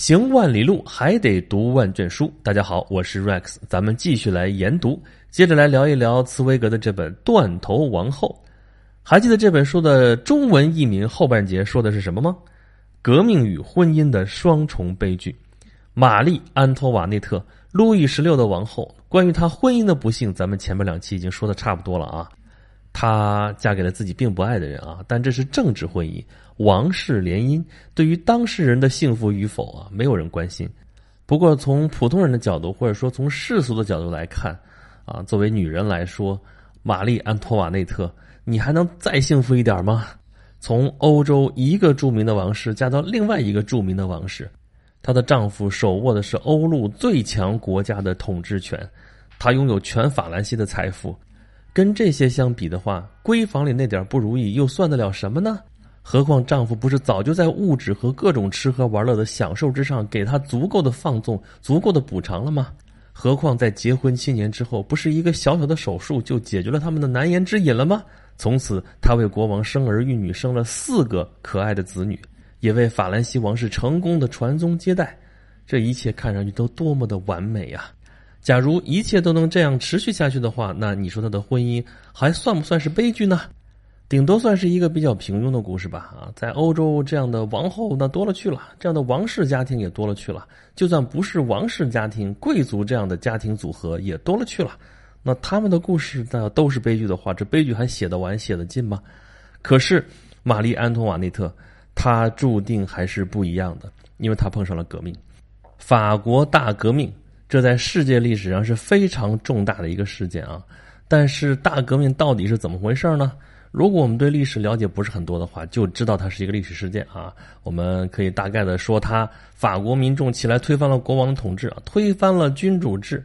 行万里路，还得读万卷书。大家好，我是 Rex，咱们继续来研读，接着来聊一聊茨威格的这本《断头王后》。还记得这本书的中文译名后半节说的是什么吗？革命与婚姻的双重悲剧。玛丽·安托瓦内特，路易十六的王后。关于她婚姻的不幸，咱们前面两期已经说的差不多了啊。她嫁给了自己并不爱的人啊，但这是政治婚姻。王室联姻对于当事人的幸福与否啊，没有人关心。不过从普通人的角度，或者说从世俗的角度来看，啊，作为女人来说，玛丽安托瓦内特，你还能再幸福一点吗？从欧洲一个著名的王室嫁到另外一个著名的王室，她的丈夫手握的是欧陆最强国家的统治权，她拥有全法兰西的财富。跟这些相比的话，闺房里那点不如意又算得了什么呢？何况丈夫不是早就在物质和各种吃喝玩乐的享受之上给她足够的放纵、足够的补偿了吗？何况在结婚七年之后，不是一个小小的手术就解决了他们的难言之隐了吗？从此，她为国王生儿育女，生了四个可爱的子女，也为法兰西王室成功的传宗接代。这一切看上去都多么的完美呀！假如一切都能这样持续下去的话，那你说她的婚姻还算不算是悲剧呢？顶多算是一个比较平庸的故事吧，啊，在欧洲这样的王后那多了去了，这样的王室家庭也多了去了。就算不是王室家庭，贵族这样的家庭组合也多了去了。那他们的故事那都是悲剧的话，这悲剧还写得完、写得尽吗？可是玛丽安托瓦内特，她注定还是不一样的，因为她碰上了革命，法国大革命，这在世界历史上是非常重大的一个事件啊。但是大革命到底是怎么回事呢？如果我们对历史了解不是很多的话，就知道它是一个历史事件啊。我们可以大概的说，它法国民众起来推翻了国王的统治啊，推翻了君主制。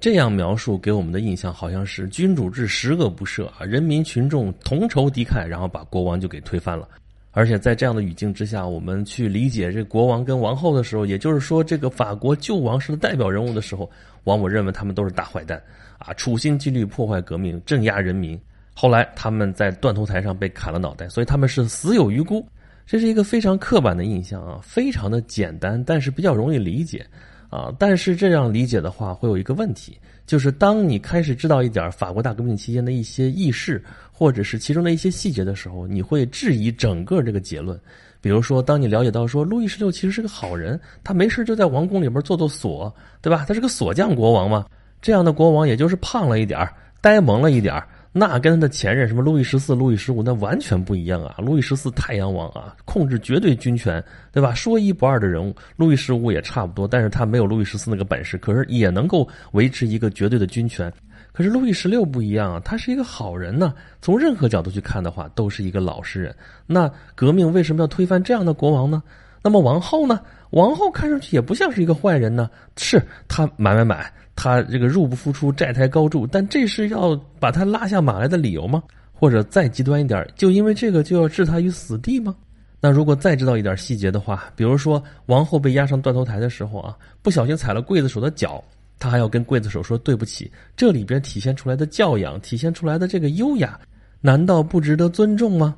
这样描述给我们的印象好像是君主制十恶不赦啊，人民群众同仇敌忾，然后把国王就给推翻了。而且在这样的语境之下，我们去理解这国王跟王后的时候，也就是说这个法国旧王室的代表人物的时候，往往认为他们都是大坏蛋啊，处心积虑破坏革命，镇压人民。后来他们在断头台上被砍了脑袋，所以他们是死有余辜。这是一个非常刻板的印象啊，非常的简单，但是比较容易理解啊。但是这样理解的话，会有一个问题，就是当你开始知道一点法国大革命期间的一些轶事，或者是其中的一些细节的时候，你会质疑整个这个结论。比如说，当你了解到说路易十六其实是个好人，他没事就在王宫里边做做锁，对吧？他是个锁匠国王嘛。这样的国王，也就是胖了一点呆萌了一点那跟他的前任什么路易十四、路易十五那完全不一样啊！路易十四太阳王啊，控制绝对军权，对吧？说一不二的人物。路易十五也差不多，但是他没有路易十四那个本事，可是也能够维持一个绝对的军权。可是路易十六不一样啊，他是一个好人呢。从任何角度去看的话，都是一个老实人。那革命为什么要推翻这样的国王呢？那么王后呢？王后看上去也不像是一个坏人呢。是他买买买。他这个入不敷出，债台高筑，但这是要把他拉下马来的理由吗？或者再极端一点，就因为这个就要置他于死地吗？那如果再知道一点细节的话，比如说王后被押上断头台的时候啊，不小心踩了刽子手的脚，他还要跟刽子手说对不起，这里边体现出来的教养，体现出来的这个优雅，难道不值得尊重吗？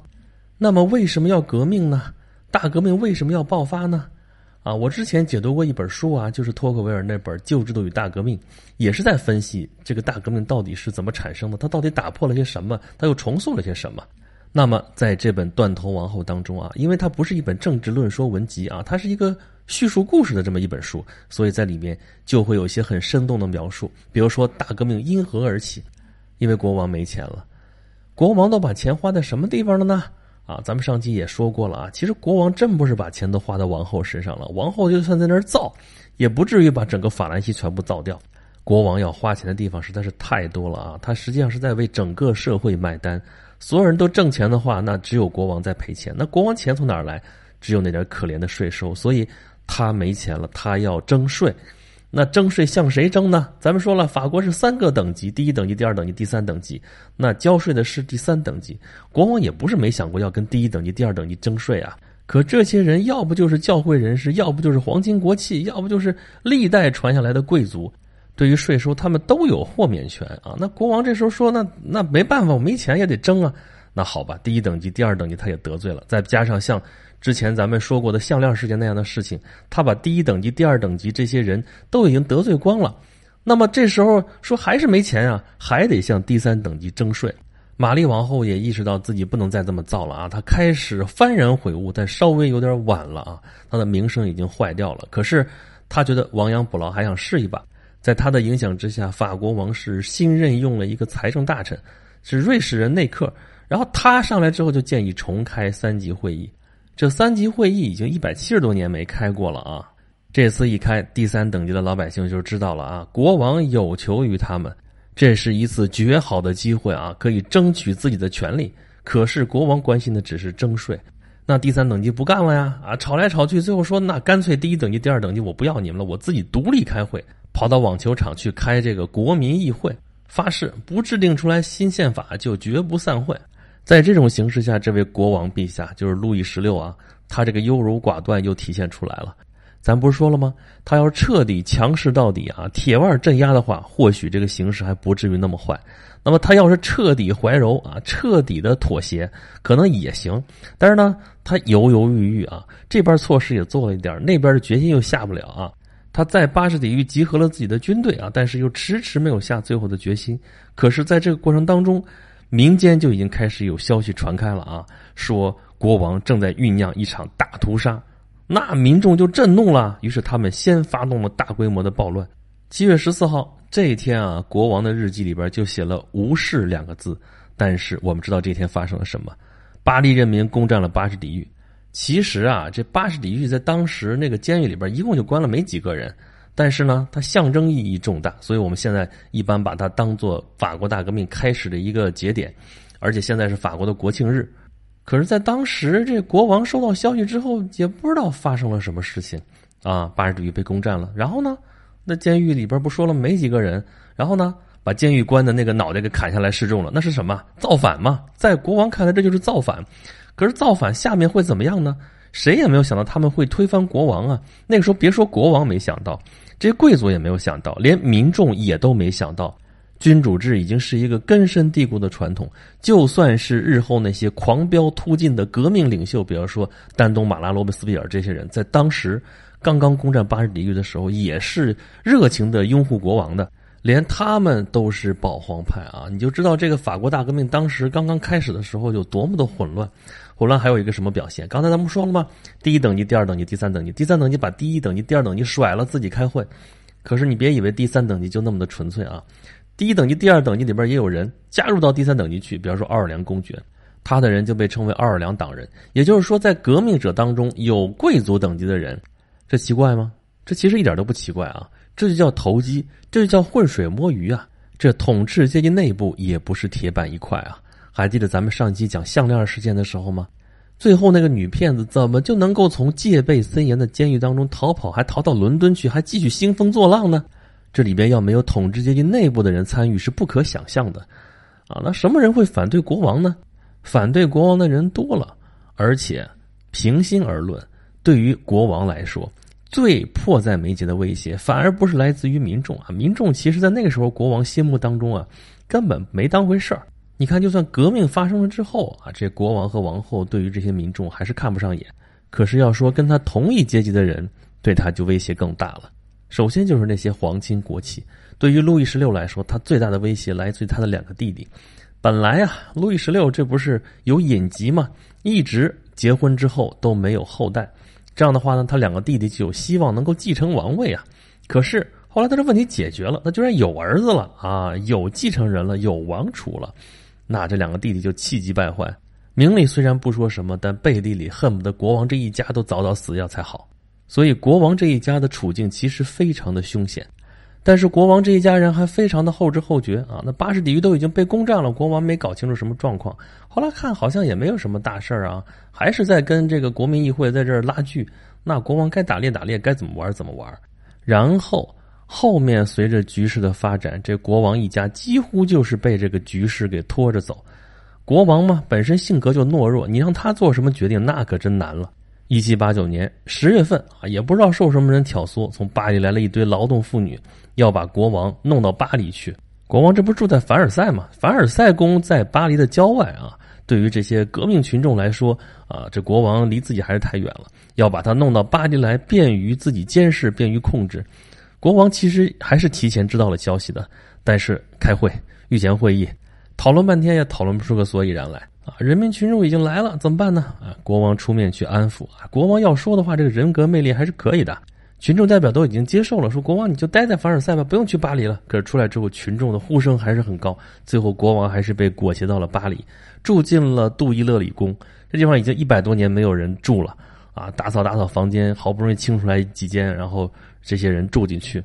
那么为什么要革命呢？大革命为什么要爆发呢？啊，我之前解读过一本书啊，就是托克维尔那本《旧制度与大革命》，也是在分析这个大革命到底是怎么产生的，它到底打破了些什么，它又重塑了些什么。那么在这本《断头王后》当中啊，因为它不是一本政治论说文集啊，它是一个叙述故事的这么一本书，所以在里面就会有一些很生动的描述，比如说大革命因何而起，因为国王没钱了，国王都把钱花在什么地方了呢？啊，咱们上期也说过了啊，其实国王真不是把钱都花在王后身上了，王后就算在那儿造，也不至于把整个法兰西全部造掉。国王要花钱的地方实在是太多了啊，他实际上是在为整个社会买单。所有人都挣钱的话，那只有国王在赔钱。那国王钱从哪儿来？只有那点可怜的税收，所以他没钱了，他要征税。那征税向谁征呢？咱们说了，法国是三个等级：第一等级、第二等级、第三等级。那交税的是第三等级。国王也不是没想过要跟第一等级、第二等级征税啊。可这些人要不就是教会人士，要不就是皇亲国戚，要不就是历代传下来的贵族。对于税收，他们都有豁免权啊。那国王这时候说：“那那没办法，我没钱也得征啊。”那好吧，第一等级、第二等级他也得罪了，再加上像之前咱们说过的项链事件那样的事情，他把第一等级、第二等级这些人都已经得罪光了。那么这时候说还是没钱啊，还得向第三等级征税。玛丽王后也意识到自己不能再这么造了啊，她开始幡然悔悟，但稍微有点晚了啊，她的名声已经坏掉了。可是她觉得亡羊补牢，还想试一把。在他的影响之下，法国王室新任用了一个财政大臣，是瑞士人内克。然后他上来之后就建议重开三级会议。这三级会议已经一百七十多年没开过了啊！这次一开，第三等级的老百姓就知道了啊，国王有求于他们，这是一次绝好的机会啊，可以争取自己的权利。可是国王关心的只是征税，那第三等级不干了呀！啊，吵来吵去，最后说那干脆第一等级、第二等级我不要你们了，我自己独立开会。跑到网球场去开这个国民议会，发誓不制定出来新宪法就绝不散会。在这种形势下，这位国王陛下就是路易十六啊，他这个优柔寡断又体现出来了。咱不是说了吗？他要是彻底强势到底啊，铁腕镇压的话，或许这个形势还不至于那么坏。那么他要是彻底怀柔啊，彻底的妥协，可能也行。但是呢，他犹犹豫豫啊，这边措施也做了一点，那边的决心又下不了啊。他在巴士底狱集合了自己的军队啊，但是又迟迟没有下最后的决心。可是，在这个过程当中，民间就已经开始有消息传开了啊，说国王正在酝酿一场大屠杀。那民众就震怒了，于是他们先发动了大规模的暴乱。七月十四号这一天啊，国王的日记里边就写了“无视”两个字。但是我们知道这天发生了什么？巴黎人民攻占了巴士底狱。其实啊，这巴士底狱在当时那个监狱里边，一共就关了没几个人，但是呢，它象征意义重大，所以我们现在一般把它当做法国大革命开始的一个节点，而且现在是法国的国庆日。可是，在当时这国王收到消息之后，也不知道发生了什么事情啊，巴士底狱被攻占了。然后呢，那监狱里边不说了没几个人，然后呢，把监狱官的那个脑袋给砍下来示众了，那是什么？造反嘛！在国王看来，这就是造反。可是造反下面会怎么样呢？谁也没有想到他们会推翻国王啊！那个时候别说国王没想到，这贵族也没有想到，连民众也都没想到。君主制已经是一个根深蒂固的传统，就算是日后那些狂飙突进的革命领袖，比方说丹东、马拉、罗贝斯庇尔这些人，在当时刚刚攻占巴士底狱的时候，也是热情的拥护国王的。连他们都是保皇派啊！你就知道这个法国大革命当时刚刚开始的时候有多么的混乱。混乱还有一个什么表现？刚才咱们说了吗？第一等级、第二等级、第三等级，第三等级把第一等级、第二等级甩了，自己开会。可是你别以为第三等级就那么的纯粹啊！第一等级、第二等级里边也有人加入到第三等级去，比方说奥尔良公爵，他的人就被称为奥尔良党人。也就是说，在革命者当中有贵族等级的人，这奇怪吗？这其实一点都不奇怪啊！这就叫投机，这就叫浑水摸鱼啊！这统治阶级内部也不是铁板一块啊！还记得咱们上期讲项链事件的时候吗？最后那个女骗子怎么就能够从戒备森严的监狱当中逃跑，还逃到伦敦去，还继续兴风作浪呢？这里边要没有统治阶级内部的人参与是不可想象的啊！那什么人会反对国王呢？反对国王的人多了，而且平心而论，对于国王来说。最迫在眉睫的威胁，反而不是来自于民众啊！民众其实，在那个时候，国王心目当中啊，根本没当回事儿。你看，就算革命发生了之后啊，这国王和王后对于这些民众还是看不上眼。可是，要说跟他同一阶级的人，对他就威胁更大了。首先就是那些皇亲国戚。对于路易十六来说，他最大的威胁来自于他的两个弟弟。本来啊，路易十六这不是有隐疾吗？一直结婚之后都没有后代。这样的话呢，他两个弟弟就有希望能够继承王位啊。可是后来他这问题解决了，他居然有儿子了啊，有继承人了，有王储了。那这两个弟弟就气急败坏，明里虽然不说什么，但背地里恨不得国王这一家都早早死掉才好。所以国王这一家的处境其实非常的凶险。但是国王这一家人还非常的后知后觉啊，那巴士底狱都已经被攻占了，国王没搞清楚什么状况。后来看好像也没有什么大事儿啊，还是在跟这个国民议会在这儿拉锯。那国王该打猎打猎，该怎么玩怎么玩。然后后面随着局势的发展，这国王一家几乎就是被这个局势给拖着走。国王嘛，本身性格就懦弱，你让他做什么决定，那可真难了。一七八九年十月份啊，也不知道受什么人挑唆，从巴黎来了一堆劳动妇女。要把国王弄到巴黎去，国王这不住在凡尔赛吗？凡尔赛宫在巴黎的郊外啊，对于这些革命群众来说，啊，这国王离自己还是太远了，要把他弄到巴黎来，便于自己监视，便于控制。国王其实还是提前知道了消息的，但是开会、御前会议，讨论半天也讨论不出个所以然来人民群众已经来了，怎么办呢？啊，国王出面去安抚啊！国王要说的话，这个人格魅力还是可以的。群众代表都已经接受了，说国王你就待在凡尔赛吧，不用去巴黎了。可是出来之后，群众的呼声还是很高，最后国王还是被裹挟到了巴黎，住进了杜伊勒里宫。这地方已经一百多年没有人住了啊！打扫打扫房间，好不容易清出来几间，然后。这些人住进去，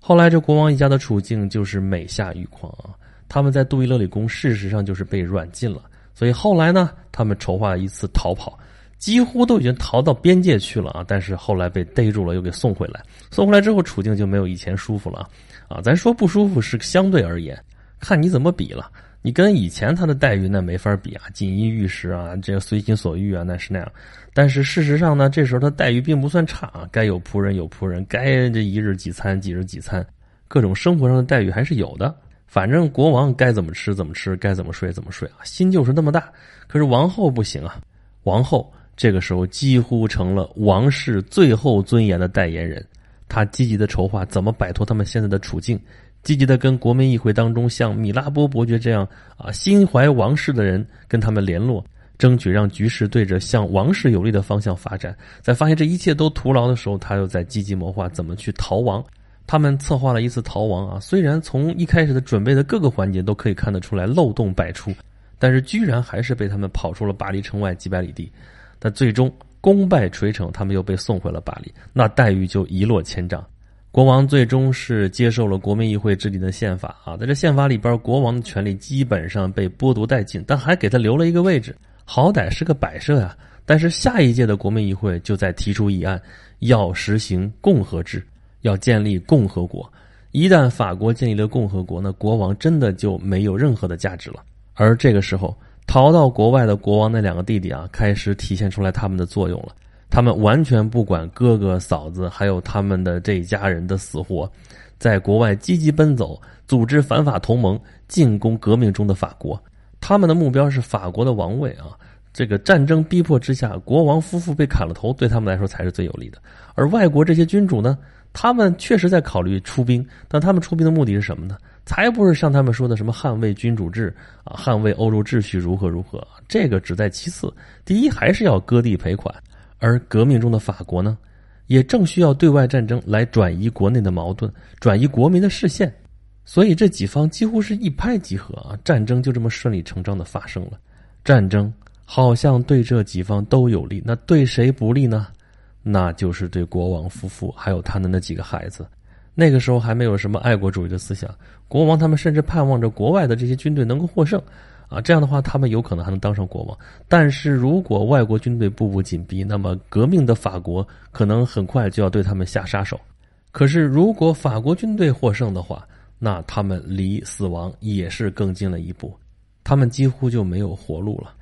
后来这国王一家的处境就是每下愈况啊！他们在杜伊勒里宫事实上就是被软禁了，所以后来呢，他们筹划一次逃跑，几乎都已经逃到边界去了啊！但是后来被逮住了，又给送回来。送回来之后，处境就没有以前舒服了啊！咱说不舒服是相对而言，看你怎么比了。你跟以前他的待遇那没法比啊，锦衣玉食啊，这个随心所欲啊，那是那样。但是事实上呢，这时候他待遇并不算差啊，该有仆人有仆人，该这一日几餐几日几餐，各种生活上的待遇还是有的。反正国王该怎么吃怎么吃，该怎么睡怎么睡啊，心就是那么大。可是王后不行啊，王后这个时候几乎成了王室最后尊严的代言人，她积极的筹划怎么摆脱他们现在的处境。积极的跟国民议会当中像米拉波伯爵这样啊心怀王室的人跟他们联络，争取让局势对着向王室有利的方向发展。在发现这一切都徒劳的时候，他又在积极谋划怎么去逃亡。他们策划了一次逃亡啊，虽然从一开始的准备的各个环节都可以看得出来漏洞百出，但是居然还是被他们跑出了巴黎城外几百里地。但最终功败垂成，他们又被送回了巴黎，那待遇就一落千丈。国王最终是接受了国民议会制定的宪法啊，在这宪法里边，国王的权利基本上被剥夺殆尽，但还给他留了一个位置，好歹是个摆设呀。但是下一届的国民议会就在提出议案，要实行共和制，要建立共和国。一旦法国建立了共和国，那国王真的就没有任何的价值了。而这个时候，逃到国外的国王那两个弟弟啊，开始体现出来他们的作用了。他们完全不管哥哥嫂子，还有他们的这一家人的死活，在国外积极奔走，组织反法同盟，进攻革命中的法国。他们的目标是法国的王位啊！这个战争逼迫之下，国王夫妇被砍了头，对他们来说才是最有利的。而外国这些君主呢，他们确实在考虑出兵，但他们出兵的目的是什么呢？才不是像他们说的什么捍卫君主制啊，捍卫欧洲秩序如何如何，这个只在其次。第一，还是要割地赔款。而革命中的法国呢，也正需要对外战争来转移国内的矛盾，转移国民的视线，所以这几方几乎是一拍即合啊，战争就这么顺理成章的发生了。战争好像对这几方都有利，那对谁不利呢？那就是对国王夫妇还有他的那几个孩子。那个时候还没有什么爱国主义的思想，国王他们甚至盼望着国外的这些军队能够获胜。啊，这样的话，他们有可能还能当上国王。但是如果外国军队步步紧逼，那么革命的法国可能很快就要对他们下杀手。可是如果法国军队获胜的话，那他们离死亡也是更近了一步，他们几乎就没有活路了。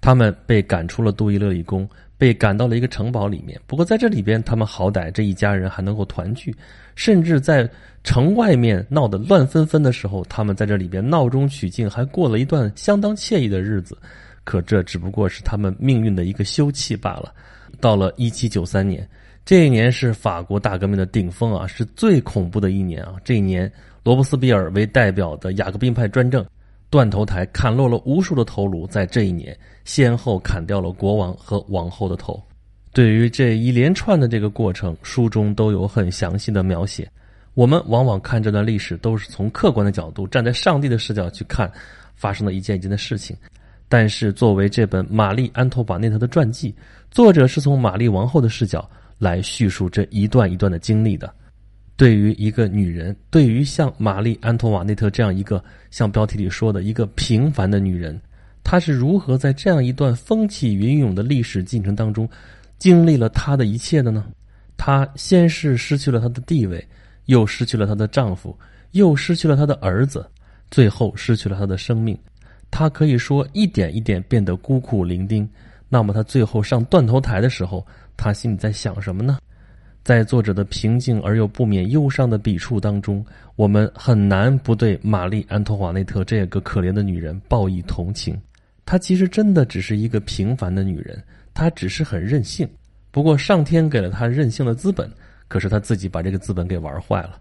他们被赶出了杜伊勒里宫。被赶到了一个城堡里面，不过在这里边，他们好歹这一家人还能够团聚，甚至在城外面闹得乱纷纷的时候，他们在这里边闹中取静，还过了一段相当惬意的日子。可这只不过是他们命运的一个休憩罢了。到了一七九三年，这一年是法国大革命的顶峰啊，是最恐怖的一年啊！这一年，罗伯斯庇尔为代表的雅各宾派专政。断头台砍落了无数的头颅，在这一年先后砍掉了国王和王后的头。对于这一连串的这个过程，书中都有很详细的描写。我们往往看这段历史都是从客观的角度，站在上帝的视角去看发生的一件一件的事情。但是作为这本玛丽安托瓦内特的传记，作者是从玛丽王后的视角来叙述这一段一段的经历的。对于一个女人，对于像玛丽安托瓦内特这样一个像标题里说的一个平凡的女人，她是如何在这样一段风起云涌的历史进程当中，经历了她的一切的呢？她先是失去了她的地位，又失去了她的丈夫，又失去了她的儿子，最后失去了她的生命。她可以说一点一点变得孤苦伶仃。那么她最后上断头台的时候，她心里在想什么呢？在作者的平静而又不免忧伤的笔触当中，我们很难不对玛丽安托瓦内特这个可怜的女人报以同情。她其实真的只是一个平凡的女人，她只是很任性。不过上天给了她任性的资本，可是她自己把这个资本给玩坏了。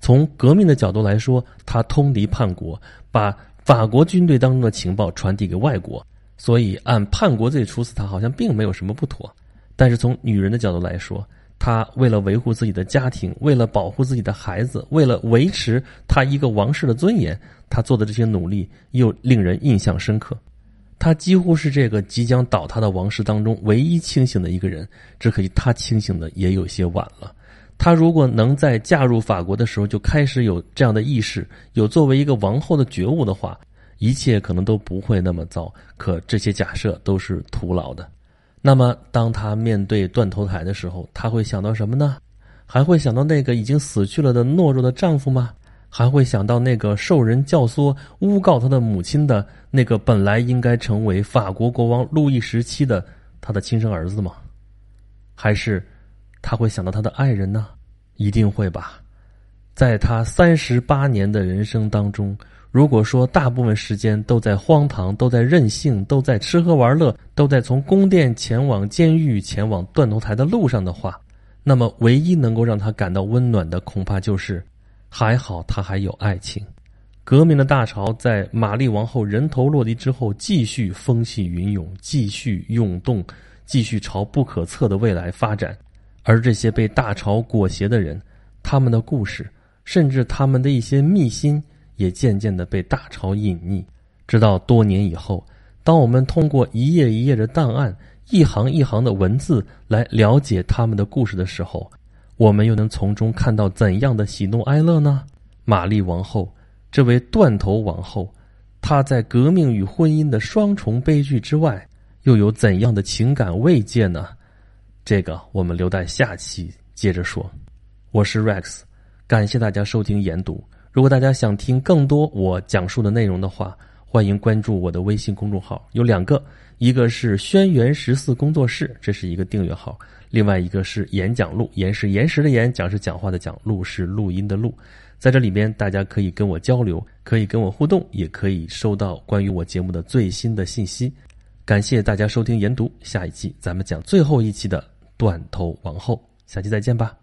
从革命的角度来说，她通敌叛国，把法国军队当中的情报传递给外国，所以按叛国罪处死她好像并没有什么不妥。但是从女人的角度来说，他为了维护自己的家庭，为了保护自己的孩子，为了维持他一个王室的尊严，他做的这些努力又令人印象深刻。他几乎是这个即将倒塌的王室当中唯一清醒的一个人，只可惜他清醒的也有些晚了。他如果能在嫁入法国的时候就开始有这样的意识，有作为一个王后的觉悟的话，一切可能都不会那么糟。可这些假设都是徒劳的。那么，当她面对断头台的时候，她会想到什么呢？还会想到那个已经死去了的懦弱的丈夫吗？还会想到那个受人教唆、诬告他的母亲的那个本来应该成为法国国王路易十七的他的亲生儿子吗？还是他会想到他的爱人呢？一定会吧。在他三十八年的人生当中，如果说大部分时间都在荒唐、都在任性、都在吃喝玩乐、都在从宫殿前往监狱、前往断头台的路上的话，那么唯一能够让他感到温暖的，恐怕就是。还好，他还有爱情。革命的大潮在玛丽王后人头落地之后，继续风起云涌，继续涌动，继续朝不可测的未来发展。而这些被大潮裹挟的人，他们的故事，甚至他们的一些秘辛，也渐渐的被大潮隐匿。直到多年以后，当我们通过一页一页的档案、一行一行的文字来了解他们的故事的时候，我们又能从中看到怎样的喜怒哀乐呢？玛丽王后，这位断头王后，她在革命与婚姻的双重悲剧之外，又有怎样的情感慰藉呢？这个我们留待下期接着说。我是 Rex，感谢大家收听研读。如果大家想听更多我讲述的内容的话，欢迎关注我的微信公众号，有两个，一个是轩辕十四工作室，这是一个订阅号。另外一个是演讲录，言是言时的言，讲是讲话的讲，录是录音的录，在这里边大家可以跟我交流，可以跟我互动，也可以收到关于我节目的最新的信息。感谢大家收听研读，下一期咱们讲最后一期的断头王后，下期再见吧。